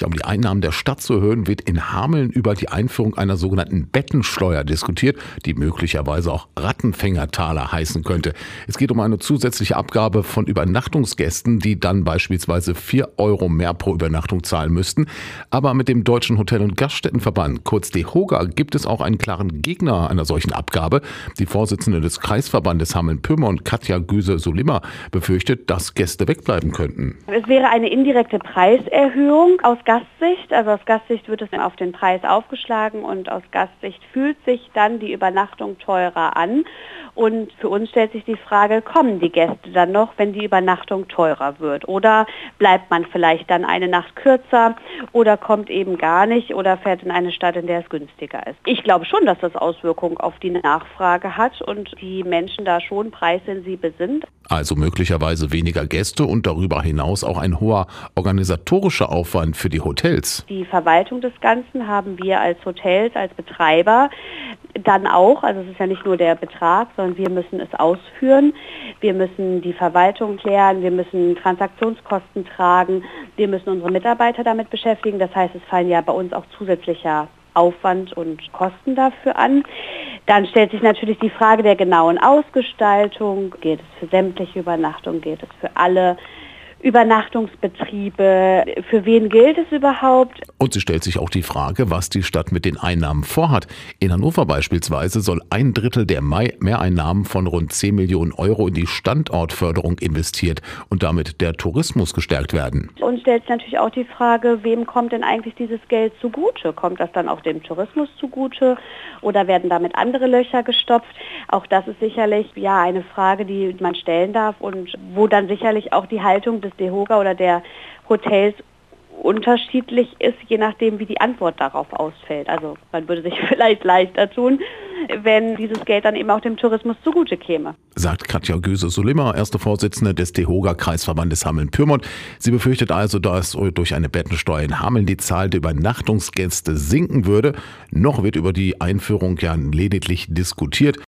Ja, um die Einnahmen der Stadt zu erhöhen, wird in Hameln über die Einführung einer sogenannten Bettensteuer diskutiert, die möglicherweise auch Rattenfängertaler heißen könnte. Es geht um eine zusätzliche Abgabe von Übernachtungsgästen, die dann beispielsweise vier Euro mehr pro Übernachtung zahlen müssten. Aber mit dem Deutschen Hotel- und Gaststättenverband, kurz DEHOGA, gibt es auch einen klaren Gegner einer solchen Abgabe. Die Vorsitzende des Kreisverbandes Hameln-Pyrmont, Katja Güse-Solimmer, befürchtet, dass Gäste wegbleiben könnten. Es wäre eine indirekte Preiserhöhung aus Gastsicht. Also aus Gastsicht wird es dann auf den Preis aufgeschlagen und aus Gastsicht fühlt sich dann die Übernachtung teurer an. Und für uns stellt sich die Frage, kommen die Gäste dann noch, wenn die Übernachtung teurer wird? Oder bleibt man vielleicht dann eine Nacht kürzer oder kommt eben gar nicht oder fährt in eine Stadt, in der es günstiger ist? Ich glaube schon, dass das Auswirkungen auf die Nachfrage hat und die Menschen da schon preissensibel sind. Also möglicherweise weniger Gäste und darüber hinaus auch ein hoher organisatorischer Aufwand für die Hotels. Die Verwaltung des Ganzen haben wir als Hotels, als Betreiber dann auch, also es ist ja nicht nur der Betrag, sondern wir müssen es ausführen. Wir müssen die Verwaltung klären, wir müssen Transaktionskosten tragen, wir müssen unsere Mitarbeiter damit beschäftigen. Das heißt, es fallen ja bei uns auch zusätzlicher Aufwand und Kosten dafür an. Dann stellt sich natürlich die Frage der genauen Ausgestaltung. Geht es für sämtliche Übernachtungen? Geht es für alle Übernachtungsbetriebe. Für wen gilt es überhaupt? Und sie stellt sich auch die Frage, was die Stadt mit den Einnahmen vorhat. In Hannover beispielsweise soll ein Drittel der Mehreinnahmen von rund 10 Millionen Euro in die Standortförderung investiert und damit der Tourismus gestärkt werden. Und stellt sich natürlich auch die Frage, wem kommt denn eigentlich dieses Geld zugute? Kommt das dann auch dem Tourismus zugute oder werden damit andere Löcher gestopft? Auch das ist sicherlich ja eine Frage, die man stellen darf und wo dann sicherlich auch die Haltung des DEHOGA oder der Hotels unterschiedlich ist, je nachdem, wie die Antwort darauf ausfällt. Also man würde sich vielleicht leichter tun, wenn dieses Geld dann eben auch dem Tourismus zugute käme. Sagt Katja Göse-Solimmer, erste Vorsitzende des DEHOGA-Kreisverbandes Hameln-Pyrmont. Sie befürchtet also, dass durch eine Bettensteuer in Hameln die Zahl der Übernachtungsgäste sinken würde. Noch wird über die Einführung ja lediglich diskutiert.